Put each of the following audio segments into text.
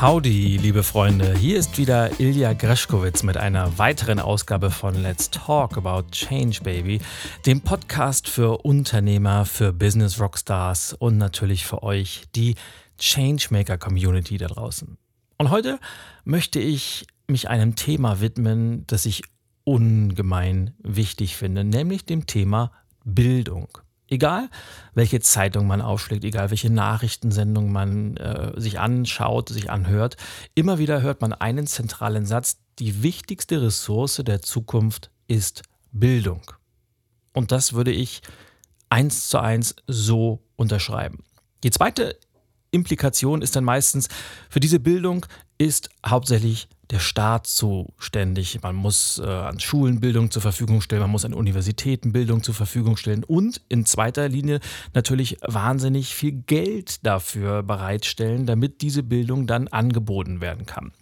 Howdy, liebe Freunde. Hier ist wieder Ilja Greschkowitz mit einer weiteren Ausgabe von Let's Talk About Change Baby, dem Podcast für Unternehmer, für Business Rockstars und natürlich für euch, die Changemaker Community da draußen. Und heute möchte ich mich einem Thema widmen, das ich ungemein wichtig finde, nämlich dem Thema Bildung. Egal, welche Zeitung man aufschlägt, egal welche Nachrichtensendung man äh, sich anschaut, sich anhört, immer wieder hört man einen zentralen Satz, die wichtigste Ressource der Zukunft ist Bildung. Und das würde ich eins zu eins so unterschreiben. Die zweite Implikation ist dann meistens, für diese Bildung ist hauptsächlich der Staat zuständig. Man muss äh, an Schulen Bildung zur Verfügung stellen, man muss an Universitäten Bildung zur Verfügung stellen und in zweiter Linie natürlich wahnsinnig viel Geld dafür bereitstellen, damit diese Bildung dann angeboten werden kann.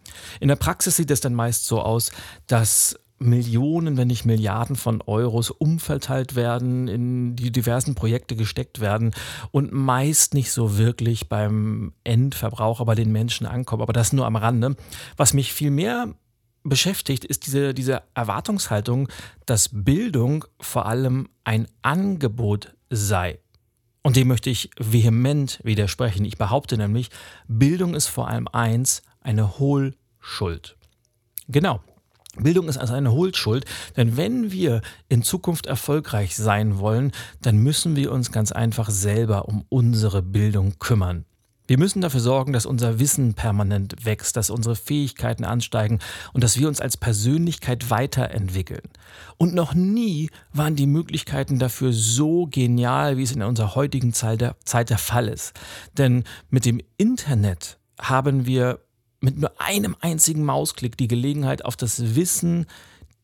In der Praxis sieht es dann meist so aus, dass Millionen, wenn nicht Milliarden von Euros umverteilt werden, in die diversen Projekte gesteckt werden und meist nicht so wirklich beim Endverbraucher, bei den Menschen ankommen. Aber das nur am Rande. Was mich viel mehr beschäftigt, ist diese, diese Erwartungshaltung, dass Bildung vor allem ein Angebot sei. Und dem möchte ich vehement widersprechen. Ich behaupte nämlich, Bildung ist vor allem eins, eine Hohlschuld. Genau, Bildung ist also eine Hohlschuld, denn wenn wir in Zukunft erfolgreich sein wollen, dann müssen wir uns ganz einfach selber um unsere Bildung kümmern. Wir müssen dafür sorgen, dass unser Wissen permanent wächst, dass unsere Fähigkeiten ansteigen und dass wir uns als Persönlichkeit weiterentwickeln. Und noch nie waren die Möglichkeiten dafür so genial, wie es in unserer heutigen Zeit der, Zeit der Fall ist. Denn mit dem Internet haben wir mit nur einem einzigen Mausklick die Gelegenheit, auf das Wissen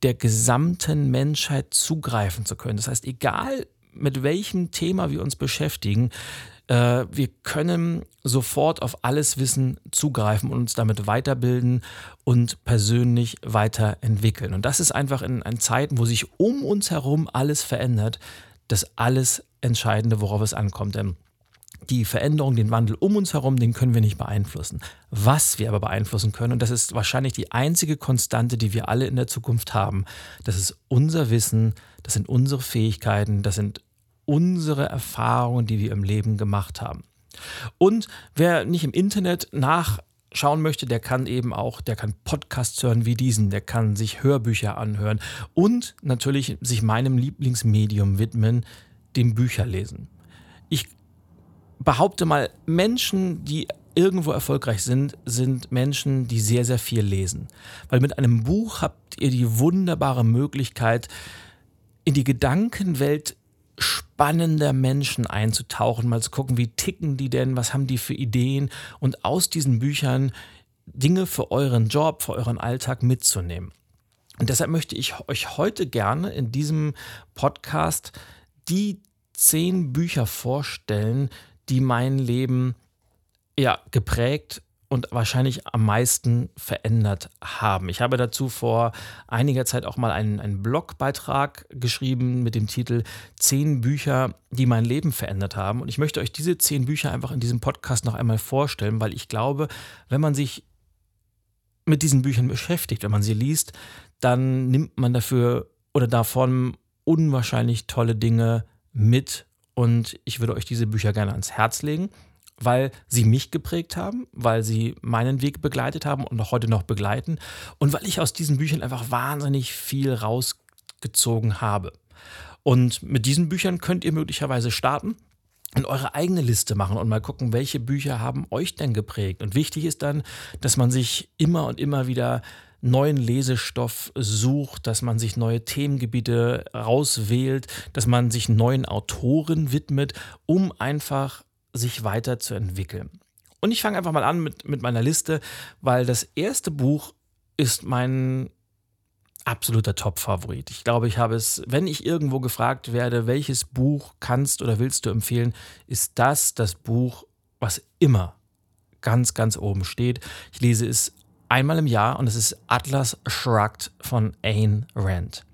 der gesamten Menschheit zugreifen zu können. Das heißt, egal mit welchem Thema wir uns beschäftigen, äh, wir können sofort auf alles Wissen zugreifen und uns damit weiterbilden und persönlich weiterentwickeln. Und das ist einfach in, in Zeiten, wo sich um uns herum alles verändert, das alles Entscheidende, worauf es ankommt. Denn die Veränderung, den Wandel um uns herum, den können wir nicht beeinflussen. Was wir aber beeinflussen können, und das ist wahrscheinlich die einzige Konstante, die wir alle in der Zukunft haben, das ist unser Wissen, das sind unsere Fähigkeiten, das sind unsere Erfahrungen, die wir im Leben gemacht haben. Und wer nicht im Internet nachschauen möchte, der kann eben auch, der kann Podcasts hören wie diesen, der kann sich Hörbücher anhören und natürlich sich meinem Lieblingsmedium widmen, dem Bücherlesen. Ich behaupte mal, Menschen, die irgendwo erfolgreich sind, sind Menschen, die sehr, sehr viel lesen. Weil mit einem Buch habt ihr die wunderbare Möglichkeit, in die Gedankenwelt spannender Menschen einzutauchen, mal zu gucken, wie ticken die denn, was haben die für Ideen und aus diesen Büchern Dinge für euren Job, für euren Alltag mitzunehmen. Und deshalb möchte ich euch heute gerne in diesem Podcast die zehn Bücher vorstellen, die mein Leben ja geprägt und wahrscheinlich am meisten verändert haben. Ich habe dazu vor einiger Zeit auch mal einen, einen Blogbeitrag geschrieben mit dem Titel Zehn Bücher, die mein Leben verändert haben. Und ich möchte euch diese zehn Bücher einfach in diesem Podcast noch einmal vorstellen, weil ich glaube, wenn man sich mit diesen Büchern beschäftigt, wenn man sie liest, dann nimmt man dafür oder davon unwahrscheinlich tolle Dinge mit und ich würde euch diese Bücher gerne ans Herz legen, weil sie mich geprägt haben, weil sie meinen Weg begleitet haben und auch heute noch begleiten und weil ich aus diesen Büchern einfach wahnsinnig viel rausgezogen habe. Und mit diesen Büchern könnt ihr möglicherweise starten und eure eigene Liste machen und mal gucken, welche Bücher haben euch denn geprägt. Und wichtig ist dann, dass man sich immer und immer wieder neuen Lesestoff sucht, dass man sich neue Themengebiete rauswählt, dass man sich neuen Autoren widmet, um einfach sich weiterzuentwickeln. Und ich fange einfach mal an mit, mit meiner Liste, weil das erste Buch ist mein absoluter Top-Favorit. Ich glaube, ich habe es, wenn ich irgendwo gefragt werde, welches Buch kannst oder willst du empfehlen, ist das das Buch, was immer ganz, ganz oben steht. Ich lese es einmal im Jahr und es ist Atlas Shrugged von Ayn Rand.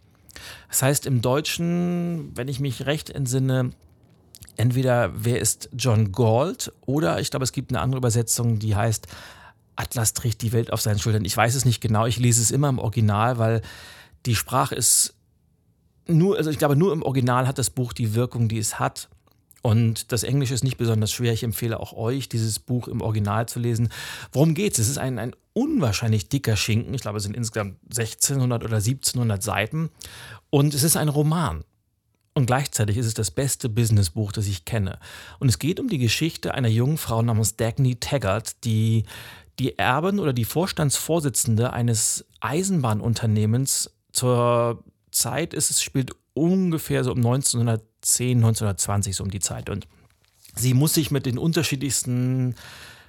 Das heißt im Deutschen, wenn ich mich recht entsinne, entweder wer ist John Galt oder ich glaube, es gibt eine andere Übersetzung, die heißt Atlas trägt die Welt auf seinen Schultern. Ich weiß es nicht genau, ich lese es immer im Original, weil die Sprache ist nur, also ich glaube, nur im Original hat das Buch die Wirkung, die es hat. Und das Englische ist nicht besonders schwer. Ich empfehle auch euch, dieses Buch im Original zu lesen. Worum geht es? Es ist ein, ein unwahrscheinlich dicker Schinken. Ich glaube, es sind insgesamt 1600 oder 1700 Seiten. Und es ist ein Roman. Und gleichzeitig ist es das beste Businessbuch, das ich kenne. Und es geht um die Geschichte einer jungen Frau namens Dagny Taggart, die die Erben oder die Vorstandsvorsitzende eines Eisenbahnunternehmens zur Zeit ist, es spielt ungefähr so um 1910, 1920 so um die Zeit. Und sie muss sich mit den unterschiedlichsten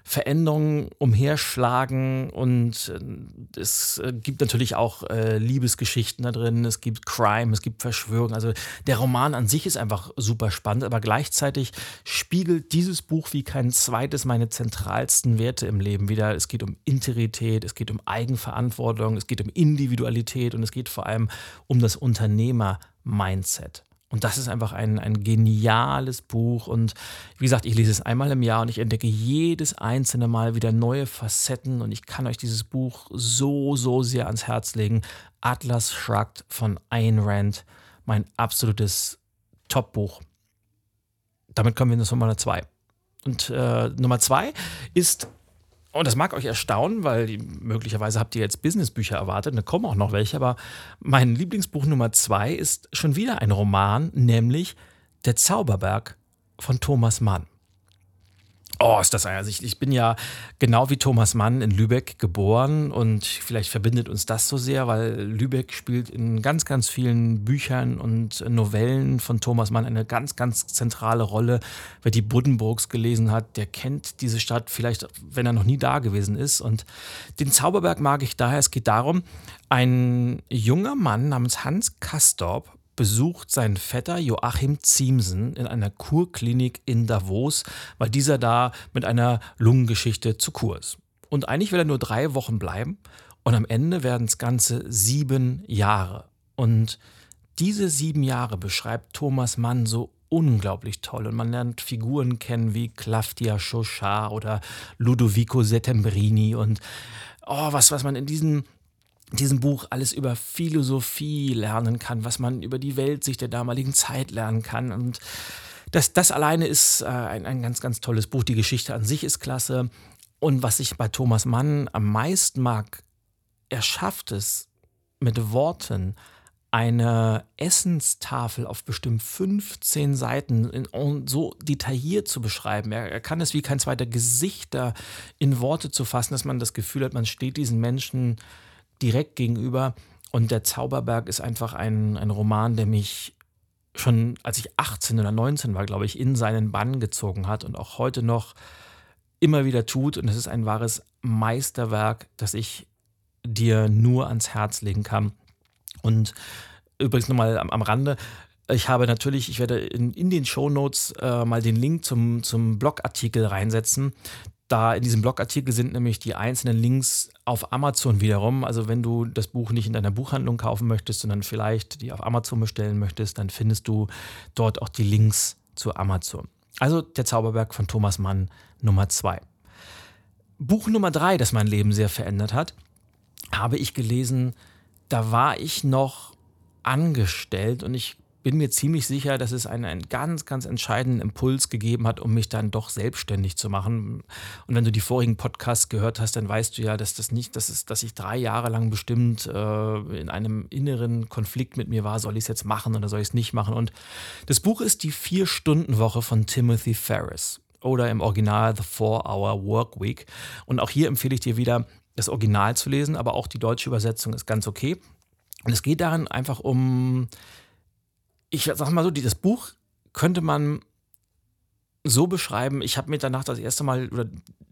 Veränderungen umherschlagen und äh, es äh, gibt natürlich auch äh, Liebesgeschichten da drin, es gibt Crime, es gibt Verschwörung. Also der Roman an sich ist einfach super spannend, aber gleichzeitig spiegelt dieses Buch wie kein zweites meine zentralsten Werte im Leben wieder. Es geht um Integrität, es geht um Eigenverantwortung, es geht um Individualität und es geht vor allem um das Unternehmer-Mindset. Und das ist einfach ein, ein geniales Buch. Und wie gesagt, ich lese es einmal im Jahr und ich entdecke jedes einzelne Mal wieder neue Facetten. Und ich kann euch dieses Buch so, so sehr ans Herz legen. Atlas Shrugged von Ayn Rand. Mein absolutes Top-Buch. Damit kommen wir zu Nummer zwei. Und äh, Nummer zwei ist und das mag euch erstaunen, weil möglicherweise habt ihr jetzt Businessbücher erwartet, da kommen auch noch welche, aber mein Lieblingsbuch Nummer zwei ist schon wieder ein Roman, nämlich Der Zauberberg von Thomas Mann. Oh, ist das also ich, ich bin ja genau wie Thomas Mann in Lübeck geboren und vielleicht verbindet uns das so sehr, weil Lübeck spielt in ganz, ganz vielen Büchern und Novellen von Thomas Mann eine ganz, ganz zentrale Rolle. Wer die Buddenbrooks gelesen hat, der kennt diese Stadt vielleicht, wenn er noch nie da gewesen ist. Und den Zauberberg mag ich daher. Es geht darum, ein junger Mann namens Hans Kastorp besucht sein Vetter Joachim Ziemsen in einer Kurklinik in Davos, weil dieser da mit einer Lungengeschichte zu Kur ist. Und eigentlich will er nur drei Wochen bleiben und am Ende werden es ganze sieben Jahre. Und diese sieben Jahre beschreibt Thomas Mann so unglaublich toll und man lernt Figuren kennen wie Claudia Chauchat oder Ludovico Settembrini und oh, was, was man in diesen diesem Buch alles über Philosophie lernen kann, was man über die Weltsicht der damaligen Zeit lernen kann. Und das, das alleine ist äh, ein, ein ganz, ganz tolles Buch. Die Geschichte an sich ist klasse. Und was ich bei Thomas Mann am meisten mag, er schafft es mit Worten, eine Essenstafel auf bestimmt 15 Seiten in, so detailliert zu beschreiben. Er, er, kann es wie kein zweiter Gesichter in Worte zu fassen, dass man das Gefühl hat, man steht diesen Menschen direkt gegenüber. Und der Zauberberg ist einfach ein, ein Roman, der mich schon als ich 18 oder 19 war, glaube ich, in seinen Bann gezogen hat und auch heute noch immer wieder tut. Und es ist ein wahres Meisterwerk, das ich dir nur ans Herz legen kann. Und übrigens nochmal am, am Rande, ich habe natürlich, ich werde in, in den Shownotes äh, mal den Link zum, zum Blogartikel reinsetzen. Da in diesem Blogartikel sind nämlich die einzelnen Links auf Amazon wiederum. Also wenn du das Buch nicht in deiner Buchhandlung kaufen möchtest, sondern vielleicht die auf Amazon bestellen möchtest, dann findest du dort auch die Links zu Amazon. Also der Zauberberg von Thomas Mann Nummer 2. Buch Nummer 3, das mein Leben sehr verändert hat, habe ich gelesen, da war ich noch angestellt und ich bin mir ziemlich sicher, dass es einen, einen ganz, ganz entscheidenden Impuls gegeben hat, um mich dann doch selbstständig zu machen. Und wenn du die vorigen Podcasts gehört hast, dann weißt du ja, dass das nicht, dass, es, dass ich drei Jahre lang bestimmt äh, in einem inneren Konflikt mit mir war, soll ich es jetzt machen oder soll ich es nicht machen. Und das Buch ist die Vier-Stunden-Woche von Timothy Ferris oder im Original The Four-Hour Work Week. Und auch hier empfehle ich dir wieder, das Original zu lesen, aber auch die deutsche Übersetzung ist ganz okay. Und es geht darin einfach um ich sag mal so, das Buch könnte man so beschreiben, ich habe mir danach das erste Mal oder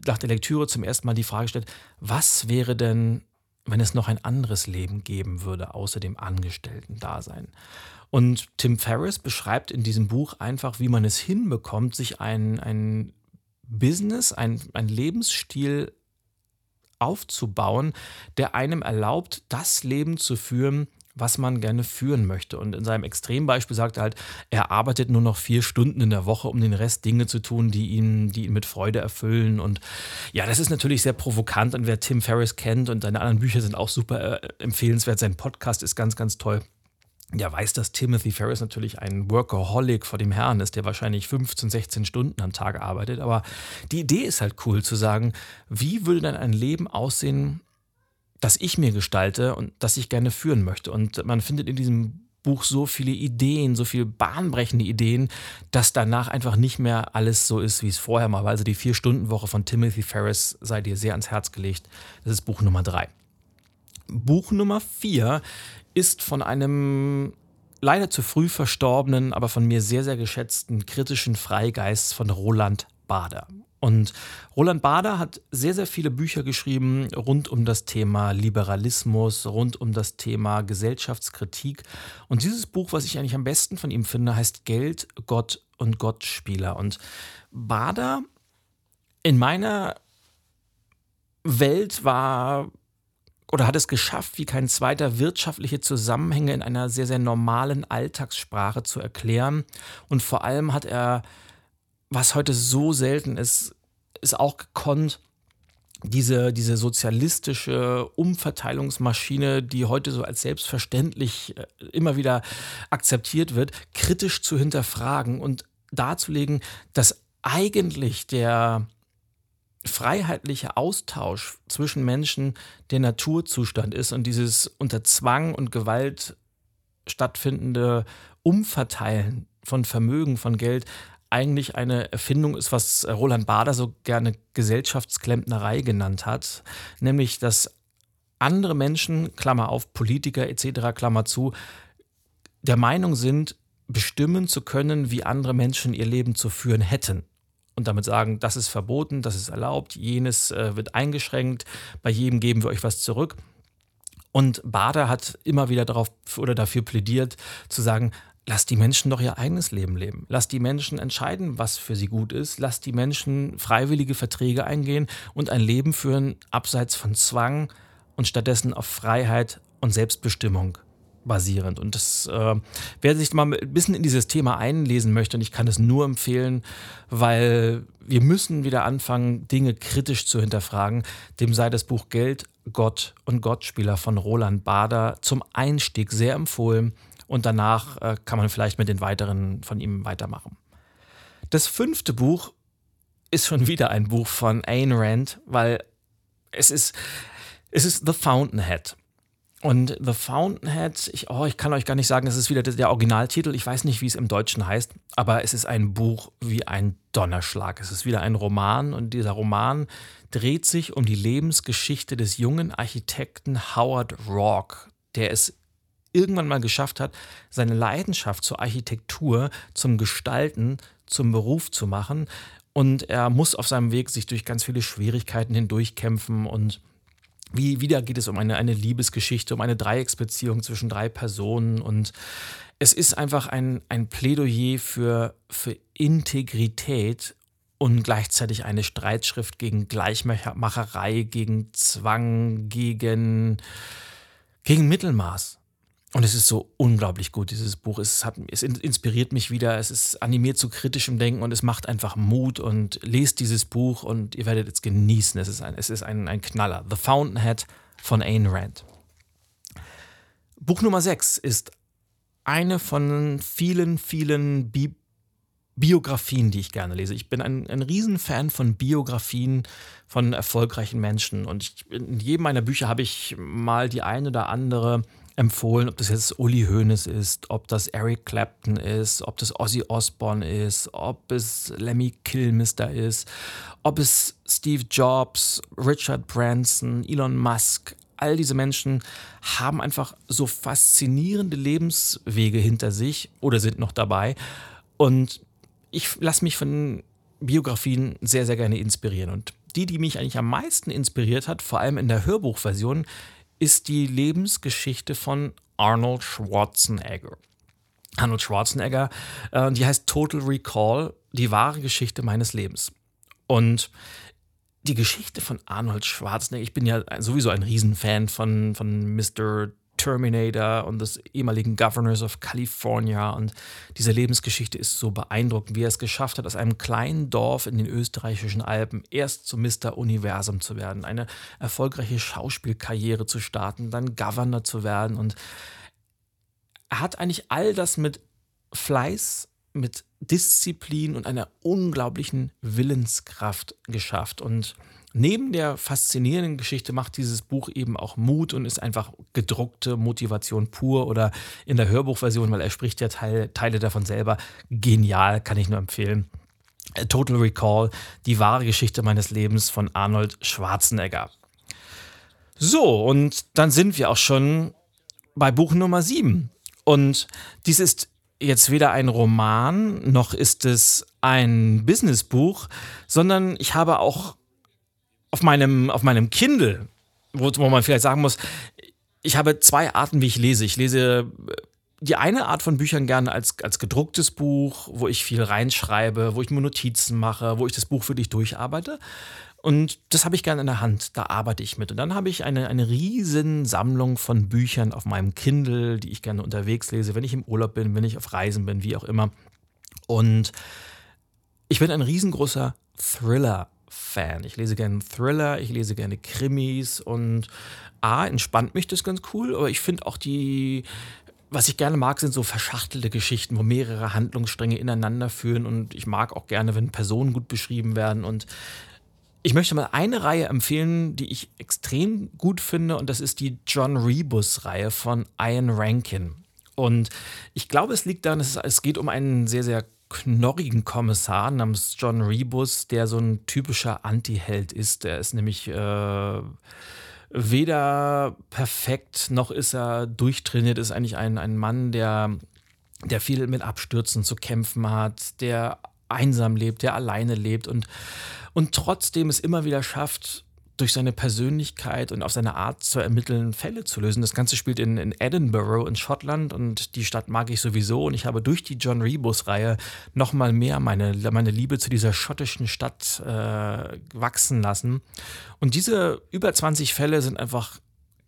nach der Lektüre zum ersten Mal die Frage gestellt, was wäre denn, wenn es noch ein anderes Leben geben würde, außer dem Angestellten-Dasein. Und Tim Ferriss beschreibt in diesem Buch einfach, wie man es hinbekommt, sich ein, ein Business, ein, ein Lebensstil aufzubauen, der einem erlaubt, das Leben zu führen, was man gerne führen möchte. Und in seinem Extrembeispiel sagt er halt, er arbeitet nur noch vier Stunden in der Woche, um den Rest Dinge zu tun, die ihn, die ihn mit Freude erfüllen. Und ja, das ist natürlich sehr provokant. Und wer Tim Ferriss kennt und seine anderen Bücher sind auch super äh, empfehlenswert. Sein Podcast ist ganz, ganz toll der weiß, dass Timothy Ferris natürlich ein Workaholic vor dem Herrn ist, der wahrscheinlich 15, 16 Stunden am Tag arbeitet. Aber die Idee ist halt cool zu sagen, wie würde denn ein Leben aussehen, das ich mir gestalte und das ich gerne führen möchte. Und man findet in diesem Buch so viele Ideen, so viele bahnbrechende Ideen, dass danach einfach nicht mehr alles so ist, wie es vorher mal war. Also die Vier-Stunden-Woche von Timothy Ferris sei dir sehr ans Herz gelegt. Das ist Buch Nummer drei. Buch Nummer vier ist von einem leider zu früh verstorbenen, aber von mir sehr, sehr geschätzten kritischen Freigeist von Roland Bader. Und Roland Bader hat sehr, sehr viele Bücher geschrieben rund um das Thema Liberalismus, rund um das Thema Gesellschaftskritik. Und dieses Buch, was ich eigentlich am besten von ihm finde, heißt Geld, Gott und Gottspieler. Und Bader in meiner Welt war oder hat es geschafft, wie kein zweiter wirtschaftliche Zusammenhänge in einer sehr, sehr normalen Alltagssprache zu erklären. Und vor allem hat er, was heute so selten ist, ist auch gekonnt, diese, diese sozialistische Umverteilungsmaschine, die heute so als selbstverständlich äh, immer wieder akzeptiert wird, kritisch zu hinterfragen und darzulegen, dass eigentlich der, freiheitliche Austausch zwischen Menschen der Naturzustand ist und dieses unter Zwang und Gewalt stattfindende Umverteilen von Vermögen, von Geld eigentlich eine Erfindung ist, was Roland Bader so gerne Gesellschaftsklempnerei genannt hat, nämlich dass andere Menschen, Klammer auf, Politiker etc., Klammer zu, der Meinung sind, bestimmen zu können, wie andere Menschen ihr Leben zu führen hätten und damit sagen, das ist verboten, das ist erlaubt, jenes äh, wird eingeschränkt, bei jedem geben wir euch was zurück. Und Bader hat immer wieder darauf oder dafür plädiert, zu sagen, Lass die Menschen doch ihr eigenes Leben leben. Lass die Menschen entscheiden, was für sie gut ist. Lass die Menschen freiwillige Verträge eingehen und ein Leben führen, abseits von Zwang und stattdessen auf Freiheit und Selbstbestimmung basierend. Und das, äh, wer sich mal ein bisschen in dieses Thema einlesen möchte, und ich kann es nur empfehlen, weil wir müssen wieder anfangen, Dinge kritisch zu hinterfragen, dem sei das Buch Geld, Gott und Gottspieler von Roland Bader zum Einstieg sehr empfohlen. Und danach äh, kann man vielleicht mit den weiteren von ihm weitermachen. Das fünfte Buch ist schon wieder ein Buch von Ayn Rand, weil es ist, es ist The Fountainhead. Und The Fountainhead, ich, oh, ich kann euch gar nicht sagen, es ist wieder der Originaltitel. Ich weiß nicht, wie es im Deutschen heißt, aber es ist ein Buch wie ein Donnerschlag. Es ist wieder ein Roman und dieser Roman dreht sich um die Lebensgeschichte des jungen Architekten Howard Rourke, der es irgendwann mal geschafft hat, seine Leidenschaft zur Architektur, zum Gestalten, zum Beruf zu machen. Und er muss auf seinem Weg sich durch ganz viele Schwierigkeiten hindurchkämpfen und wie, wieder geht es um eine, eine Liebesgeschichte, um eine Dreiecksbeziehung zwischen drei Personen und es ist einfach ein, ein Plädoyer für, für Integrität und gleichzeitig eine Streitschrift gegen Gleichmacherei, gegen Zwang, gegen, gegen Mittelmaß. Und es ist so unglaublich gut, dieses Buch. Es, hat, es inspiriert mich wieder, es ist animiert zu kritischem Denken und es macht einfach Mut und lest dieses Buch und ihr werdet es genießen. Es ist ein, es ist ein, ein Knaller. The Fountainhead von Ayn Rand. Buch Nummer 6 ist eine von vielen, vielen Bi Biografien, die ich gerne lese. Ich bin ein, ein Riesenfan von Biografien von erfolgreichen Menschen und ich, in jedem meiner Bücher habe ich mal die eine oder andere empfohlen, ob das jetzt Uli Hoeneß ist, ob das Eric Clapton ist, ob das Ozzy Osbourne ist, ob es Lemmy Kilmister ist, ob es Steve Jobs, Richard Branson, Elon Musk, all diese Menschen haben einfach so faszinierende Lebenswege hinter sich oder sind noch dabei. Und ich lasse mich von Biografien sehr, sehr gerne inspirieren. Und die, die mich eigentlich am meisten inspiriert hat, vor allem in der Hörbuchversion, ist die Lebensgeschichte von Arnold Schwarzenegger. Arnold Schwarzenegger, äh, die heißt Total Recall, die wahre Geschichte meines Lebens. Und die Geschichte von Arnold Schwarzenegger, ich bin ja sowieso ein Riesenfan von, von Mr. Terminator und des ehemaligen Governors of California. Und diese Lebensgeschichte ist so beeindruckend, wie er es geschafft hat, aus einem kleinen Dorf in den österreichischen Alpen erst zum Mr. Universum zu werden, eine erfolgreiche Schauspielkarriere zu starten, dann Governor zu werden. Und er hat eigentlich all das mit Fleiß, mit Disziplin und einer unglaublichen Willenskraft geschafft. Und neben der faszinierenden Geschichte macht dieses Buch eben auch Mut und ist einfach gedruckte Motivation pur oder in der Hörbuchversion, weil er spricht ja Teile, Teile davon selber. Genial, kann ich nur empfehlen. Total Recall, die wahre Geschichte meines Lebens von Arnold Schwarzenegger. So, und dann sind wir auch schon bei Buch Nummer 7. Und dies ist jetzt weder ein Roman noch ist es ein Businessbuch, sondern ich habe auch auf meinem, auf meinem Kindle, wo, wo man vielleicht sagen muss, ich habe zwei Arten, wie ich lese. Ich lese die eine Art von Büchern gerne als, als gedrucktes Buch, wo ich viel reinschreibe, wo ich mir Notizen mache, wo ich das Buch für dich durcharbeite. Und das habe ich gerne in der Hand, da arbeite ich mit. Und dann habe ich eine, eine riesen Sammlung von Büchern auf meinem Kindle, die ich gerne unterwegs lese, wenn ich im Urlaub bin, wenn ich auf Reisen bin, wie auch immer. Und ich bin ein riesengroßer Thriller-Fan. Ich lese gerne Thriller, ich lese gerne Krimis und A, entspannt mich das ganz cool, aber ich finde auch die, was ich gerne mag, sind so verschachtelte Geschichten, wo mehrere Handlungsstränge ineinander führen und ich mag auch gerne, wenn Personen gut beschrieben werden und ich möchte mal eine Reihe empfehlen, die ich extrem gut finde, und das ist die John Rebus-Reihe von Ian Rankin. Und ich glaube, es liegt daran, es geht um einen sehr, sehr knorrigen Kommissar namens John Rebus, der so ein typischer Anti-Held ist. Der ist nämlich äh, weder perfekt noch ist er durchtrainiert, ist eigentlich ein, ein Mann, der, der viel mit Abstürzen zu kämpfen hat, der einsam lebt, der alleine lebt und und trotzdem es immer wieder schafft, durch seine Persönlichkeit und auf seine Art zu ermitteln, Fälle zu lösen. Das Ganze spielt in, in Edinburgh in Schottland und die Stadt mag ich sowieso. Und ich habe durch die John Rebus-Reihe nochmal mehr meine, meine Liebe zu dieser schottischen Stadt äh, wachsen lassen. Und diese über 20 Fälle sind einfach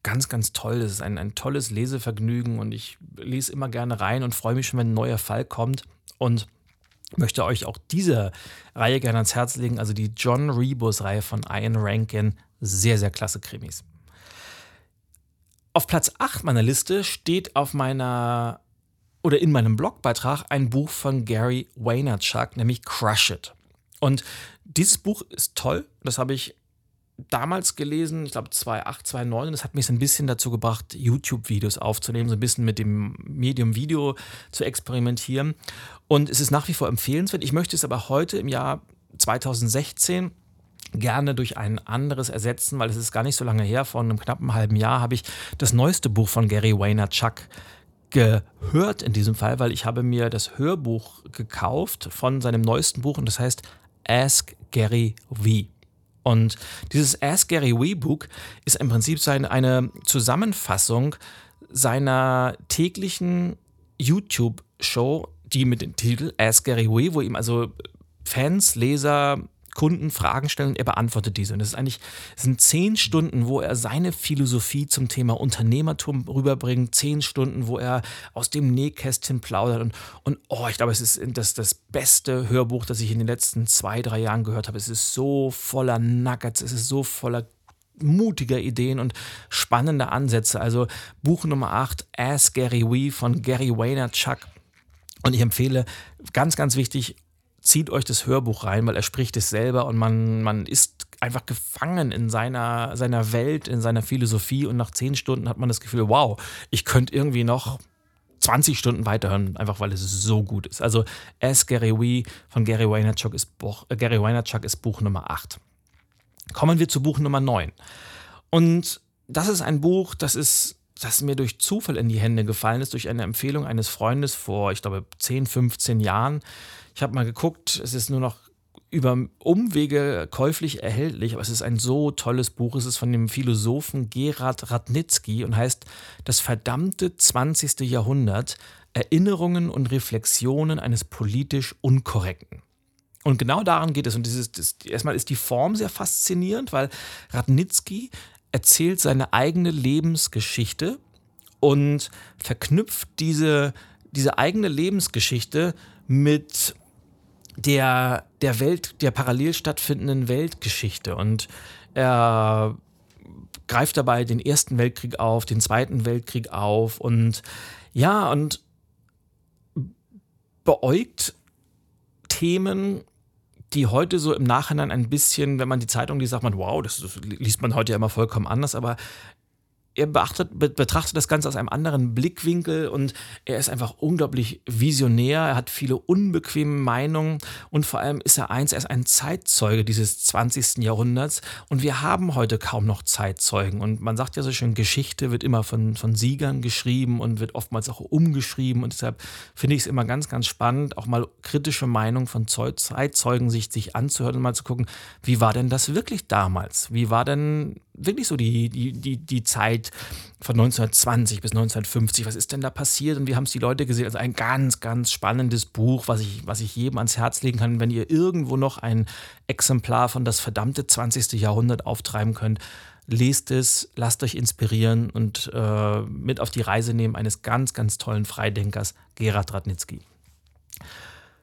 ganz, ganz toll. Es ist ein, ein tolles Lesevergnügen und ich lese immer gerne rein und freue mich schon, wenn ein neuer Fall kommt. Und möchte euch auch diese Reihe gerne ans Herz legen, also die John Rebus-Reihe von Ian Rankin. Sehr, sehr klasse Krimis. Auf Platz 8 meiner Liste steht auf meiner oder in meinem Blogbeitrag ein Buch von Gary Vaynerchuk, nämlich Crush It. Und dieses Buch ist toll. Das habe ich damals gelesen, ich glaube 2008, 2009, und das hat mich so ein bisschen dazu gebracht, YouTube-Videos aufzunehmen, so ein bisschen mit dem Medium Video zu experimentieren. Und es ist nach wie vor empfehlenswert. Ich möchte es aber heute im Jahr 2016 gerne durch ein anderes ersetzen, weil es ist gar nicht so lange her, vor einem knappen halben Jahr habe ich das neueste Buch von Gary Vaynerchuk gehört in diesem Fall, weil ich habe mir das Hörbuch gekauft von seinem neuesten Buch und das heißt Ask Gary V. Und dieses Ask Gary Wee Book ist im Prinzip seine, eine Zusammenfassung seiner täglichen YouTube-Show, die mit dem Titel Ask Gary Wee, wo ihm also Fans, Leser, Kunden Fragen stellen und er beantwortet diese. Und das ist eigentlich, das sind zehn Stunden, wo er seine Philosophie zum Thema Unternehmertum rüberbringt, zehn Stunden, wo er aus dem Nähkästchen plaudert und, und oh, ich glaube, es ist das, das beste Hörbuch, das ich in den letzten zwei, drei Jahren gehört habe. Es ist so voller Nuggets, es ist so voller mutiger Ideen und spannender Ansätze. Also Buch Nummer 8, Ask Gary Wee von Gary Vaynerchuk. Und ich empfehle, ganz, ganz wichtig, zieht euch das Hörbuch rein, weil er spricht es selber und man, man ist einfach gefangen in seiner, seiner Welt, in seiner Philosophie und nach zehn Stunden hat man das Gefühl, wow, ich könnte irgendwie noch 20 Stunden weiterhören, einfach weil es so gut ist. Also As Gary Wee von Gary Vaynerchuk ist, Buch, äh, Gary Vaynerchuk ist Buch Nummer 8. Kommen wir zu Buch Nummer 9. Und das ist ein Buch, das ist das mir durch Zufall in die Hände gefallen ist, durch eine Empfehlung eines Freundes vor, ich glaube, 10, 15 Jahren. Ich habe mal geguckt, es ist nur noch über Umwege käuflich erhältlich, aber es ist ein so tolles Buch. Es ist von dem Philosophen Gerhard Radnitzky und heißt Das verdammte 20. Jahrhundert, Erinnerungen und Reflexionen eines politisch Unkorrekten. Und genau daran geht es. Und dieses, das, erstmal ist die Form sehr faszinierend, weil Radnitzky erzählt seine eigene Lebensgeschichte und verknüpft diese, diese eigene Lebensgeschichte mit der, der Welt, der parallel stattfindenden Weltgeschichte. Und er greift dabei den Ersten Weltkrieg auf, den Zweiten Weltkrieg auf und ja, und beäugt Themen, die heute so im Nachhinein ein bisschen, wenn man die Zeitung liest, sagt man, wow, das, das liest man heute ja immer vollkommen anders, aber er beachtet, betrachtet das Ganze aus einem anderen Blickwinkel und er ist einfach unglaublich visionär. Er hat viele unbequeme Meinungen und vor allem ist er eins, er ist ein Zeitzeuge dieses 20. Jahrhunderts und wir haben heute kaum noch Zeitzeugen. Und man sagt ja so schön, Geschichte wird immer von, von Siegern geschrieben und wird oftmals auch umgeschrieben und deshalb finde ich es immer ganz, ganz spannend, auch mal kritische Meinungen von Zeitzeugen sich, sich anzuhören und mal zu gucken, wie war denn das wirklich damals? Wie war denn wirklich so die, die, die, die Zeit von 1920 bis 1950. Was ist denn da passiert und wie haben es die Leute gesehen? Also ein ganz, ganz spannendes Buch, was ich, was ich jedem ans Herz legen kann, wenn ihr irgendwo noch ein Exemplar von das verdammte 20. Jahrhundert auftreiben könnt. Lest es, lasst euch inspirieren und äh, mit auf die Reise nehmen eines ganz, ganz tollen Freidenkers, Gerhard Radnitzky.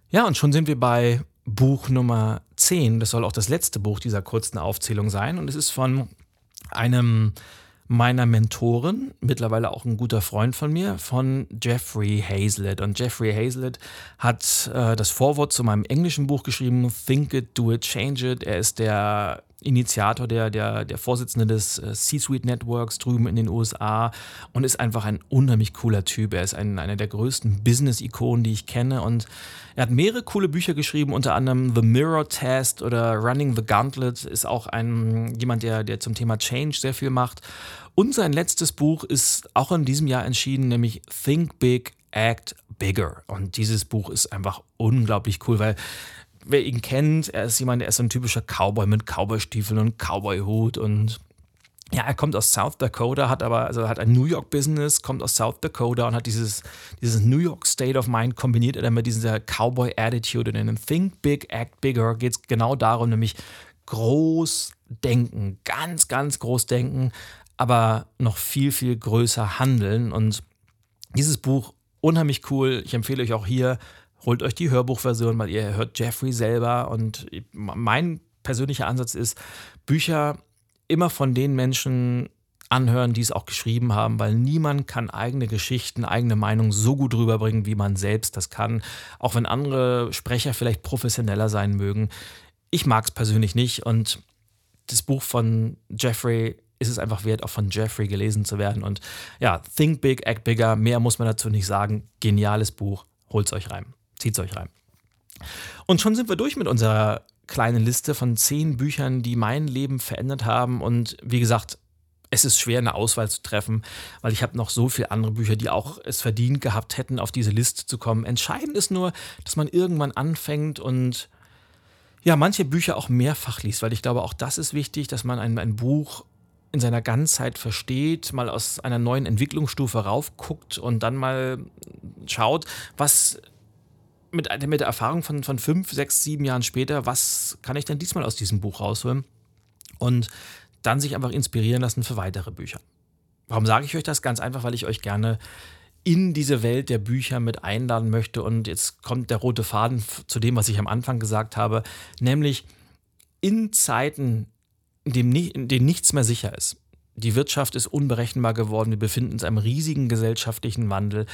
Ja, und schon sind wir bei Buch Nummer 10. Das soll auch das letzte Buch dieser kurzen Aufzählung sein. Und es ist von einem meiner Mentoren, mittlerweile auch ein guter Freund von mir, von Jeffrey Hazlitt. Und Jeffrey Hazlitt hat äh, das Vorwort zu meinem englischen Buch geschrieben, Think It, Do It, Change It. Er ist der Initiator, der, der, der Vorsitzende des äh, C-Suite Networks drüben in den USA und ist einfach ein unheimlich cooler Typ. Er ist ein, einer der größten Business-Ikonen, die ich kenne und er hat mehrere coole Bücher geschrieben, unter anderem The Mirror Test oder Running the Gauntlet ist auch ein, jemand, der, der zum Thema Change sehr viel macht. Und sein letztes Buch ist auch in diesem Jahr entschieden, nämlich Think Big, Act Bigger. Und dieses Buch ist einfach unglaublich cool, weil wer ihn kennt, er ist jemand, der ist so ein typischer Cowboy mit Cowboystiefeln und Cowboyhut und ja, er kommt aus South Dakota, hat aber, also hat ein New York Business, kommt aus South Dakota und hat dieses, dieses New York State of Mind kombiniert er dann mit dieser Cowboy Attitude und in dem Think Big, Act Bigger geht es genau darum, nämlich groß denken, ganz, ganz groß denken, aber noch viel, viel größer handeln und dieses Buch unheimlich cool. Ich empfehle euch auch hier holt euch die Hörbuchversion, weil ihr hört Jeffrey selber. Und mein persönlicher Ansatz ist, Bücher immer von den Menschen anhören, die es auch geschrieben haben, weil niemand kann eigene Geschichten, eigene Meinungen so gut rüberbringen, wie man selbst das kann. Auch wenn andere Sprecher vielleicht professioneller sein mögen. Ich mag es persönlich nicht und das Buch von Jeffrey ist es einfach wert, auch von Jeffrey gelesen zu werden. Und ja, Think Big, Act Bigger, mehr muss man dazu nicht sagen. Geniales Buch, holt's euch rein. Zieht es euch rein. Und schon sind wir durch mit unserer kleinen Liste von zehn Büchern, die mein Leben verändert haben. Und wie gesagt, es ist schwer, eine Auswahl zu treffen, weil ich habe noch so viele andere Bücher, die auch es verdient gehabt hätten, auf diese Liste zu kommen. Entscheidend ist nur, dass man irgendwann anfängt und ja, manche Bücher auch mehrfach liest, weil ich glaube, auch das ist wichtig, dass man ein, ein Buch in seiner Ganzheit versteht, mal aus einer neuen Entwicklungsstufe raufguckt und dann mal schaut, was mit, mit der Erfahrung von, von fünf, sechs, sieben Jahren später, was kann ich denn diesmal aus diesem Buch rausholen? Und dann sich einfach inspirieren lassen für weitere Bücher. Warum sage ich euch das? Ganz einfach, weil ich euch gerne in diese Welt der Bücher mit einladen möchte. Und jetzt kommt der rote Faden zu dem, was ich am Anfang gesagt habe, nämlich in Zeiten, in denen nichts mehr sicher ist, die Wirtschaft ist unberechenbar geworden. Wir befinden uns in einem riesigen gesellschaftlichen Wandel.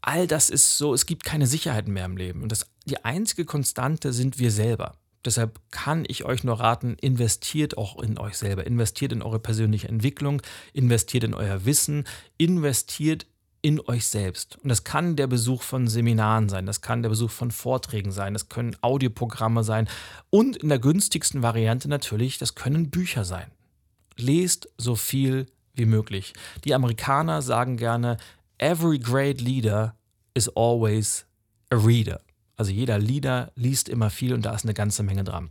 All das ist so, es gibt keine Sicherheiten mehr im Leben. Und das, die einzige Konstante sind wir selber. Deshalb kann ich euch nur raten, investiert auch in euch selber, investiert in eure persönliche Entwicklung, investiert in euer Wissen, investiert in euch selbst. Und das kann der Besuch von Seminaren sein, das kann der Besuch von Vorträgen sein, das können Audioprogramme sein und in der günstigsten Variante natürlich, das können Bücher sein lest so viel wie möglich. Die Amerikaner sagen gerne, every great leader is always a reader. Also jeder Leader liest immer viel und da ist eine ganze Menge dran.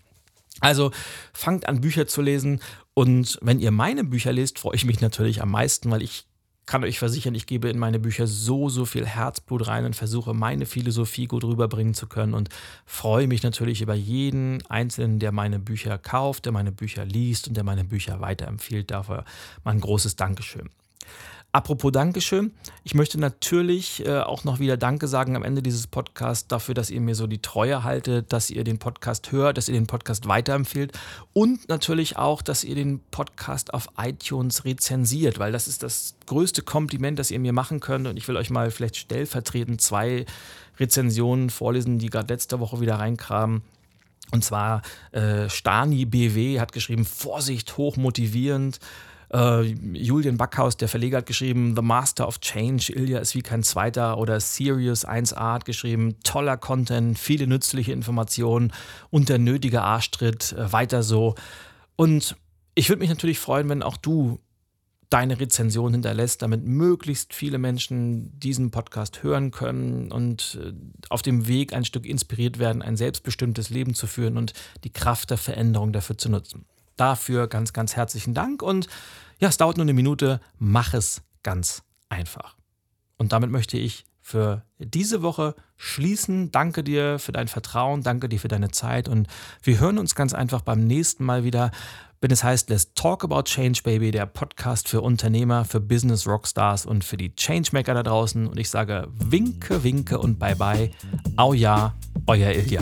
Also fangt an, Bücher zu lesen. Und wenn ihr meine Bücher lest, freue ich mich natürlich am meisten, weil ich kann euch versichern, ich gebe in meine Bücher so, so viel Herzblut rein und versuche meine Philosophie gut rüberbringen zu können und freue mich natürlich über jeden Einzelnen, der meine Bücher kauft, der meine Bücher liest und der meine Bücher weiterempfiehlt. Dafür mal ein großes Dankeschön. Apropos Dankeschön. Ich möchte natürlich äh, auch noch wieder Danke sagen am Ende dieses Podcasts dafür, dass ihr mir so die Treue haltet, dass ihr den Podcast hört, dass ihr den Podcast weiterempfehlt und natürlich auch, dass ihr den Podcast auf iTunes rezensiert, weil das ist das größte Kompliment, das ihr mir machen könnt. Und ich will euch mal vielleicht stellvertretend zwei Rezensionen vorlesen, die gerade letzte Woche wieder reinkamen. Und zwar äh, Stani BW hat geschrieben, Vorsicht, hoch motivierend. Äh, Julian Backhaus, der Verleger, hat geschrieben, The Master of Change, Ilya ist wie kein zweiter. Oder Sirius 1a hat geschrieben, toller Content, viele nützliche Informationen und der nötige Arschtritt, äh, weiter so. Und ich würde mich natürlich freuen, wenn auch du deine Rezension hinterlässt, damit möglichst viele Menschen diesen Podcast hören können und äh, auf dem Weg ein Stück inspiriert werden, ein selbstbestimmtes Leben zu führen und die Kraft der Veränderung dafür zu nutzen. Dafür ganz, ganz herzlichen Dank und ja, es dauert nur eine Minute, mach es ganz einfach. Und damit möchte ich für diese Woche schließen. Danke dir für dein Vertrauen, danke dir für deine Zeit und wir hören uns ganz einfach beim nächsten Mal wieder, wenn es heißt Let's Talk About Change Baby, der Podcast für Unternehmer, für Business Rockstars und für die Changemaker da draußen. Und ich sage Winke, Winke und Bye Bye. Au ja, euer Ilja.